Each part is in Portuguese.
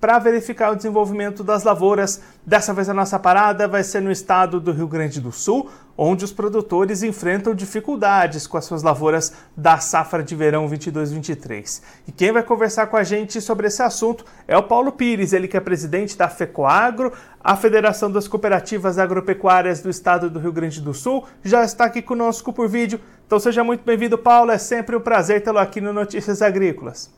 para verificar o desenvolvimento das lavouras. Dessa vez a nossa parada vai ser no estado do Rio Grande do Sul, onde os produtores enfrentam dificuldades com as suas lavouras da safra de verão 22-23. E quem vai conversar com a gente sobre esse assunto é o Paulo Pires, ele que é presidente da FECOAGRO, a Federação das Cooperativas Agropecuárias do Estado do Rio Grande do Sul, já está aqui conosco por vídeo. Então seja muito bem-vindo, Paulo. É sempre um prazer tê-lo aqui no Notícias Agrícolas.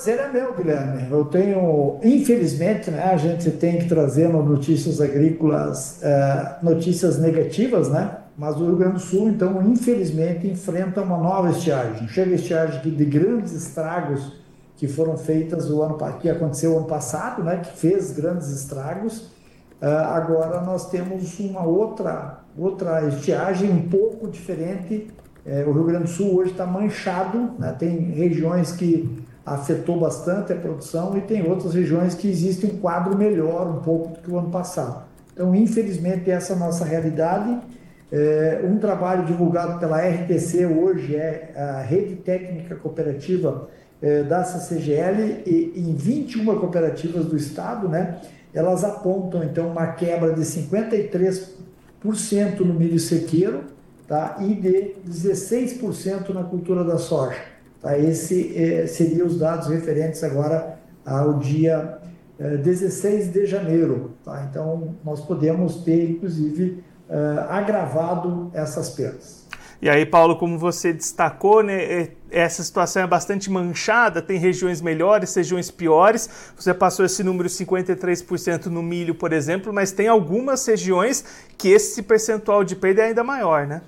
Prazer é meu, Guilherme. Eu tenho, infelizmente, né, a gente tem que trazer no Notícias Agrícolas é, notícias negativas, né? Mas o Rio Grande do Sul, então, infelizmente, enfrenta uma nova estiagem. Chega a estiagem de grandes estragos que foram feitas o ano que aconteceu ano passado, né, que fez grandes estragos. Uh, agora nós temos uma outra outra estiagem um pouco diferente. É, o Rio Grande do Sul hoje está manchado, né, tem regiões que afetou bastante a produção e tem outras regiões que existe um quadro melhor um pouco do que o ano passado. Então, infelizmente, essa é a nossa realidade. É, um trabalho divulgado pela RTC hoje é a Rede Técnica Cooperativa é, da CCGL e em 21 cooperativas do estado, né, elas apontam então uma quebra de 53% no milho sequeiro tá, e de 16% na cultura da soja. Tá? Esse é, seriam os dados referentes agora ao dia é, 16 de janeiro. Tá? Então, nós podemos ter, inclusive, é, agravado essas perdas. E aí, Paulo, como você destacou, né, é, essa situação é bastante manchada, tem regiões melhores, regiões piores. Você passou esse número 53% no milho, por exemplo, mas tem algumas regiões que esse percentual de perda é ainda maior, né?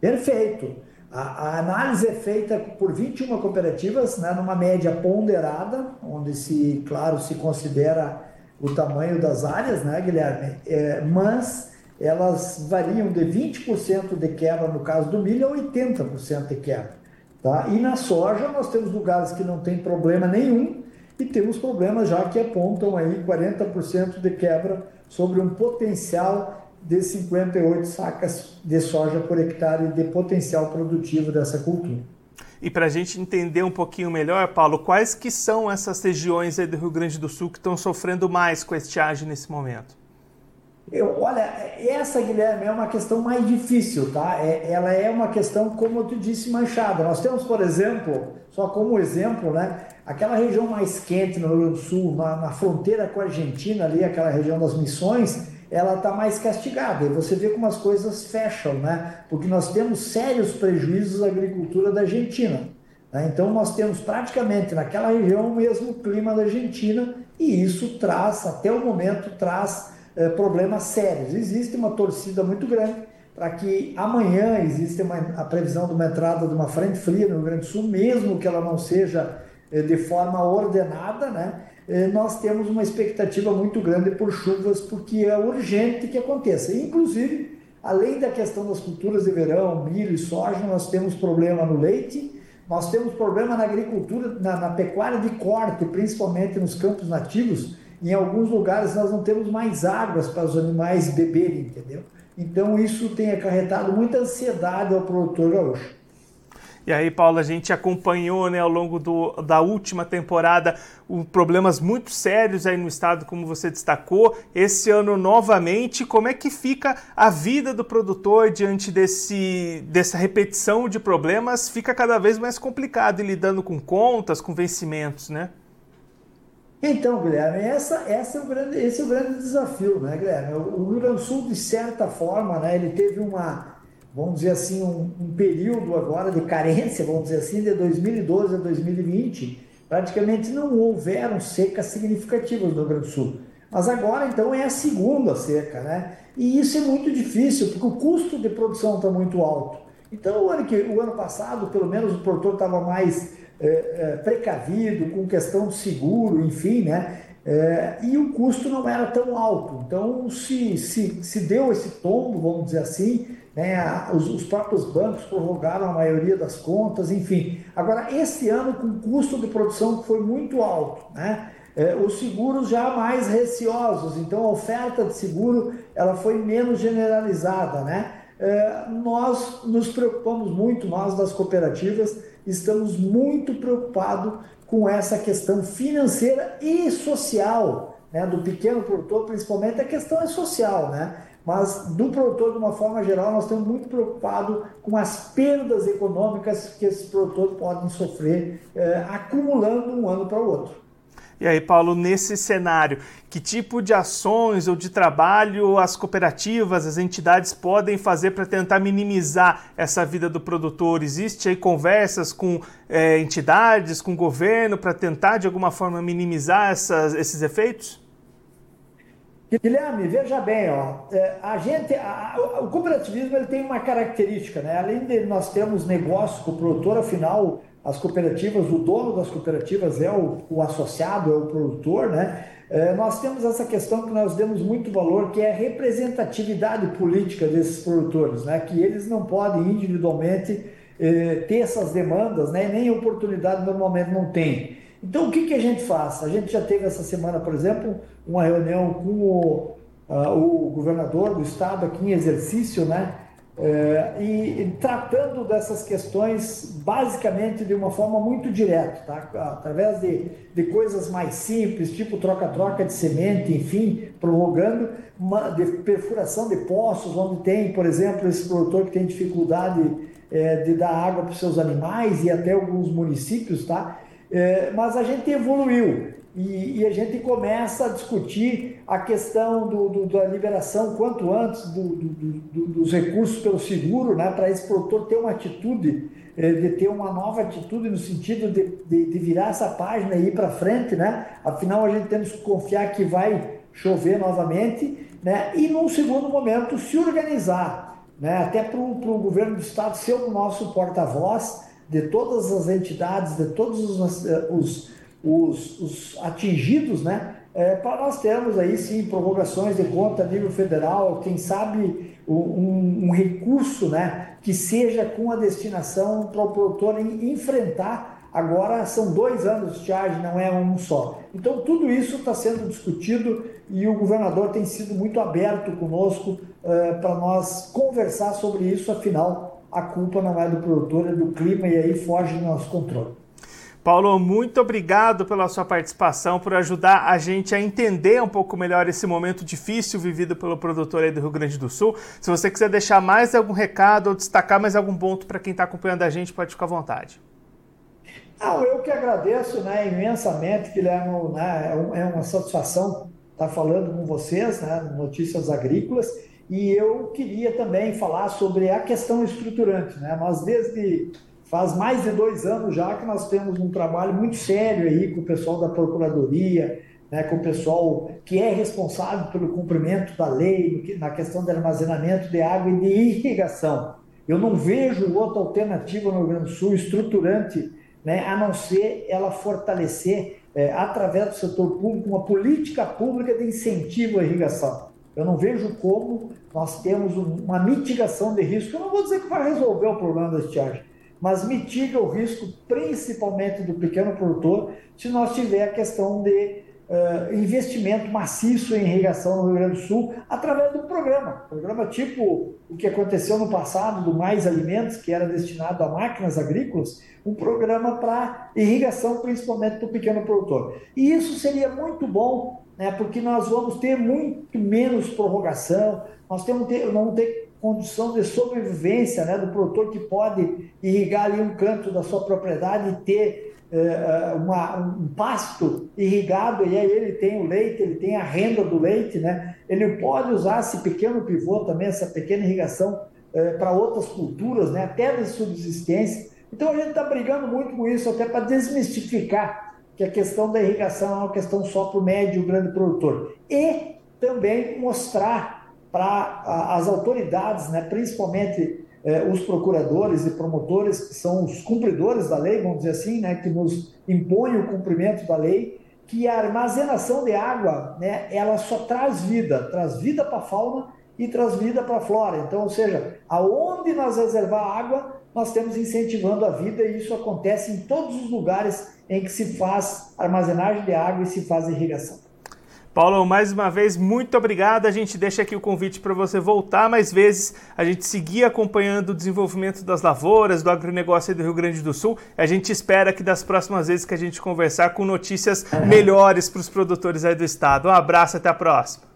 Perfeito. A, a análise é feita por 21 cooperativas, né, numa média ponderada, onde se, claro, se considera o tamanho das áreas, né, Guilherme? É, mas elas variam de 20% de quebra no caso do milho a 80% de quebra. Tá? E na soja nós temos lugares que não tem problema nenhum e temos problemas já que apontam aí 40% de quebra sobre um potencial de 58 sacas de soja por hectare de potencial produtivo dessa cultura. E para a gente entender um pouquinho melhor, Paulo, quais que são essas regiões do Rio Grande do Sul que estão sofrendo mais com a estiagem nesse momento? Eu, olha, essa, Guilherme, é uma questão mais difícil, tá? É, ela é uma questão, como te disse, manchada. Nós temos, por exemplo, só como exemplo, né? Aquela região mais quente no Rio Grande do Sul, na, na fronteira com a Argentina, ali, aquela região das missões, ela está mais castigada. E você vê como as coisas fecham, né? Porque nós temos sérios prejuízos à agricultura da Argentina. Né? Então, nós temos praticamente naquela região o mesmo clima da Argentina, e isso traz, até o momento, traz é, problemas sérios. Existe uma torcida muito grande para que amanhã exista uma, a previsão de uma entrada de uma frente fria no Rio Grande do Sul, mesmo que ela não seja é, de forma ordenada, né? É, nós temos uma expectativa muito grande por chuvas, porque é urgente que aconteça. Inclusive, além da questão das culturas de verão, milho e soja, nós temos problema no leite, nós temos problema na agricultura, na, na pecuária de corte, principalmente nos campos nativos, em alguns lugares nós não temos mais águas para os animais beberem, entendeu? Então isso tem acarretado muita ansiedade ao produtor gaúcho. E aí, Paulo, a gente acompanhou né, ao longo do, da última temporada um, problemas muito sérios aí no estado, como você destacou. Esse ano, novamente, como é que fica a vida do produtor diante desse, dessa repetição de problemas? Fica cada vez mais complicado lidando com contas, com vencimentos, né? Então, Guilherme, essa, essa é o grande, esse é o grande desafio, né, Guilherme? O, Rio Grande do Sul, de certa forma, né, ele teve uma, vamos dizer assim, um, um, período agora de carência, vamos dizer assim, de 2012 a 2020, praticamente não houveram secas significativas no Rio Grande do Sul. Mas agora, então, é a segunda seca, né? E isso é muito difícil, porque o custo de produção está muito alto. Então, o ano, que, o ano passado, pelo menos, o produtor estava mais é, é, precavido, com questão de seguro, enfim, né? É, e o custo não era tão alto. Então, se, se, se deu esse tombo, vamos dizer assim, né, os, os, próprios bancos prorrogaram a maioria das contas, enfim. Agora, esse ano, com o custo de produção que foi muito alto, né, É, os seguros já mais receosos, então a oferta de seguro ela foi menos generalizada, né? É, nós nos preocupamos muito, nós das cooperativas, estamos muito preocupados com essa questão financeira e social, né? Do pequeno produtor, principalmente, a questão é social, né? Mas do produtor, de uma forma geral, nós estamos muito preocupados com as perdas econômicas que esses produtores podem sofrer, é, acumulando um ano para o outro. E aí, Paulo, nesse cenário, que tipo de ações ou de trabalho as cooperativas, as entidades podem fazer para tentar minimizar essa vida do produtor? Existe aí conversas com é, entidades, com o governo, para tentar de alguma forma minimizar essas, esses efeitos? Guilherme, veja bem, ó, é, a gente, a, o cooperativismo ele tem uma característica, né? Além de nós termos negócio com o produtor, afinal, as cooperativas, o dono das cooperativas é o, o associado, é o produtor, né? É, nós temos essa questão que nós demos muito valor, que é a representatividade política desses produtores, né? Que eles não podem individualmente é, ter essas demandas, né? Nem oportunidade normalmente não tem. Então, o que, que a gente faz? A gente já teve essa semana, por exemplo, uma reunião com o, uh, o governador do estado aqui em exercício, né? É, e, e, tratando dessas questões basicamente de uma forma muito direta, tá? através de, de coisas mais simples, tipo troca-troca de semente, enfim, prorrogando uma de perfuração de poços, onde tem, por exemplo, esse produtor que tem dificuldade é, de dar água para os seus animais e até alguns municípios, tá? É, mas a gente evoluiu e, e, a gente começa a discutir a questão do, do, da liberação quanto antes do, dos recursos pelo seguro, né, para esse produtor ter uma atitude, é, de ter uma nova atitude no sentido de, de, de virar essa página e ir para frente, né? Afinal, a gente temos que confiar que vai chover novamente, né? E num segundo momento se organizar, né? Até para o governo do estado ser o nosso porta-voz de todas as entidades, de todos os, os, os, os atingidos, né? É, para nós termos aí sim prorrogações de conta a nível federal, quem sabe um, um recurso né, que seja com a destinação para o produtor enfrentar. Agora são dois anos de estiagem, não é um só. Então tudo isso está sendo discutido e o governador tem sido muito aberto conosco é, para nós conversar sobre isso, afinal a culpa não é do produtor, é do clima e aí foge do nosso controle. Paulo, muito obrigado pela sua participação, por ajudar a gente a entender um pouco melhor esse momento difícil vivido pelo produtor aí do Rio Grande do Sul. Se você quiser deixar mais algum recado ou destacar mais algum ponto para quem está acompanhando a gente, pode ficar à vontade. Não, eu que agradeço né, imensamente, Guilherme, né, é, é uma satisfação estar falando com vocês, né, Notícias Agrícolas. E eu queria também falar sobre a questão estruturante. Né? Nós, desde faz mais de dois anos já que nós temos um trabalho muito sério aí com o pessoal da Procuradoria, né, com o pessoal que é responsável pelo cumprimento da lei, na questão do armazenamento de água e de irrigação. Eu não vejo outra alternativa no Rio Grande do Sul estruturante, né, a não ser ela fortalecer, é, através do setor público, uma política pública de incentivo à irrigação. Eu não vejo como nós temos uma mitigação de risco. Eu não vou dizer que vai resolver o problema da estiagem, mas mitiga o risco principalmente do pequeno produtor se nós tiver a questão de uh, investimento maciço em irrigação no Rio Grande do Sul através do programa. Programa tipo o que aconteceu no passado do Mais Alimentos, que era destinado a máquinas agrícolas, um programa para irrigação principalmente do pequeno produtor. E isso seria muito bom né, porque nós vamos ter muito menos prorrogação, nós temos ter, vamos ter condição de sobrevivência né, do produtor que pode irrigar ali um canto da sua propriedade e ter é, uma, um pasto irrigado, e aí ele tem o leite, ele tem a renda do leite, né? ele pode usar esse pequeno pivô também, essa pequena irrigação é, para outras culturas, né? até de subsistência. Então a gente está brigando muito com isso, até para desmistificar que a questão da irrigação é uma questão só para o médio e grande produtor. E também mostrar para as autoridades, né, principalmente eh, os procuradores e promotores, que são os cumpridores da lei, vamos dizer assim, né, que nos impõem o cumprimento da lei, que a armazenação de água, né, ela só traz vida, traz vida para a fauna e traz vida para a flora. Então, ou seja, aonde nós reservar água, nós temos incentivando a vida e isso acontece em todos os lugares em que se faz armazenagem de água e se faz irrigação. Paulo, mais uma vez, muito obrigado. A gente deixa aqui o convite para você voltar mais vezes, a gente seguir acompanhando o desenvolvimento das lavouras, do agronegócio do Rio Grande do Sul. A gente espera que das próximas vezes que a gente conversar com notícias melhores para os produtores aí do estado. Um abraço, até a próxima.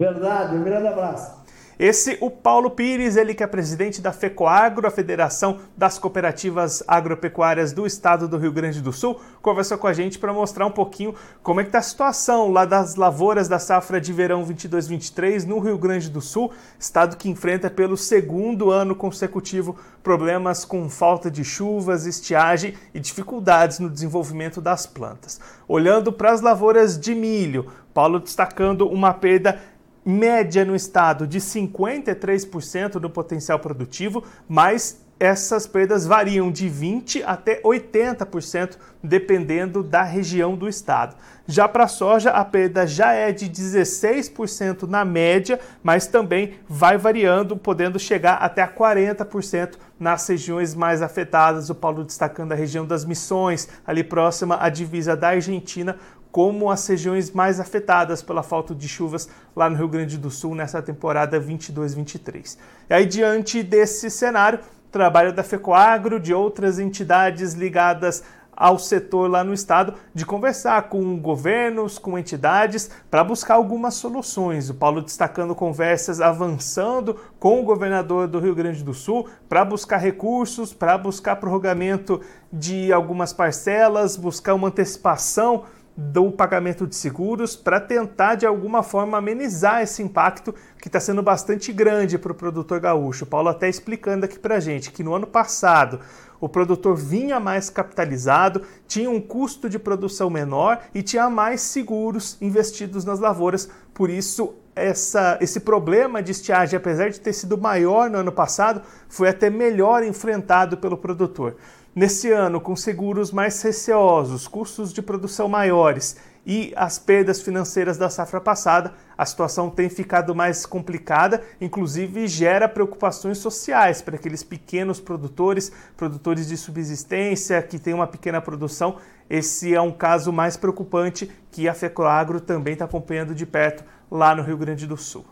Verdade, um grande abraço. Esse, o Paulo Pires, ele que é presidente da FECOAGRO, a Federação das Cooperativas Agropecuárias do Estado do Rio Grande do Sul, conversou com a gente para mostrar um pouquinho como é que está a situação lá das lavouras da safra de verão 22-23 no Rio Grande do Sul, estado que enfrenta pelo segundo ano consecutivo problemas com falta de chuvas, estiagem e dificuldades no desenvolvimento das plantas. Olhando para as lavouras de milho, Paulo destacando uma perda média no estado de 53% do potencial produtivo, mas essas perdas variam de 20% até 80%, dependendo da região do estado. Já para a soja, a perda já é de 16% na média, mas também vai variando, podendo chegar até a 40% nas regiões mais afetadas. O Paulo destacando a região das Missões, ali próxima à divisa da Argentina, como as regiões mais afetadas pela falta de chuvas lá no Rio Grande do Sul nessa temporada 22-23. E aí, diante desse cenário, trabalho da FECOAGRO, de outras entidades ligadas ao setor lá no estado de conversar com governos, com entidades, para buscar algumas soluções. O Paulo destacando conversas avançando com o governador do Rio Grande do Sul para buscar recursos, para buscar prorrogamento de algumas parcelas, buscar uma antecipação do pagamento de seguros para tentar de alguma forma amenizar esse impacto que está sendo bastante grande para o produtor gaúcho. O Paulo até explicando aqui para a gente que no ano passado o produtor vinha mais capitalizado, tinha um custo de produção menor e tinha mais seguros investidos nas lavouras. Por isso, essa, esse problema de estiagem, apesar de ter sido maior no ano passado, foi até melhor enfrentado pelo produtor. Nesse ano, com seguros mais receosos, custos de produção maiores e as perdas financeiras da safra passada, a situação tem ficado mais complicada, inclusive gera preocupações sociais para aqueles pequenos produtores, produtores de subsistência que têm uma pequena produção. Esse é um caso mais preocupante que a FECOAGRO também está acompanhando de perto lá no Rio Grande do Sul.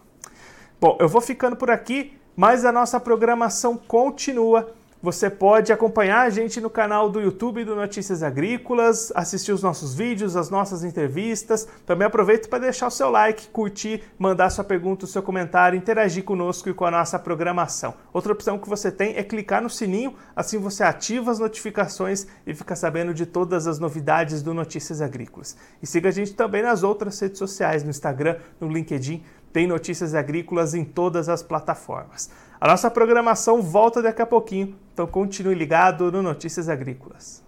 Bom, eu vou ficando por aqui, mas a nossa programação continua. Você pode acompanhar a gente no canal do YouTube do Notícias Agrícolas, assistir os nossos vídeos, as nossas entrevistas. Também aproveite para deixar o seu like, curtir, mandar sua pergunta, o seu comentário, interagir conosco e com a nossa programação. Outra opção que você tem é clicar no sininho, assim você ativa as notificações e fica sabendo de todas as novidades do Notícias Agrícolas. E siga a gente também nas outras redes sociais, no Instagram, no LinkedIn, tem notícias agrícolas em todas as plataformas. A nossa programação volta daqui a pouquinho, então continue ligado no Notícias Agrícolas.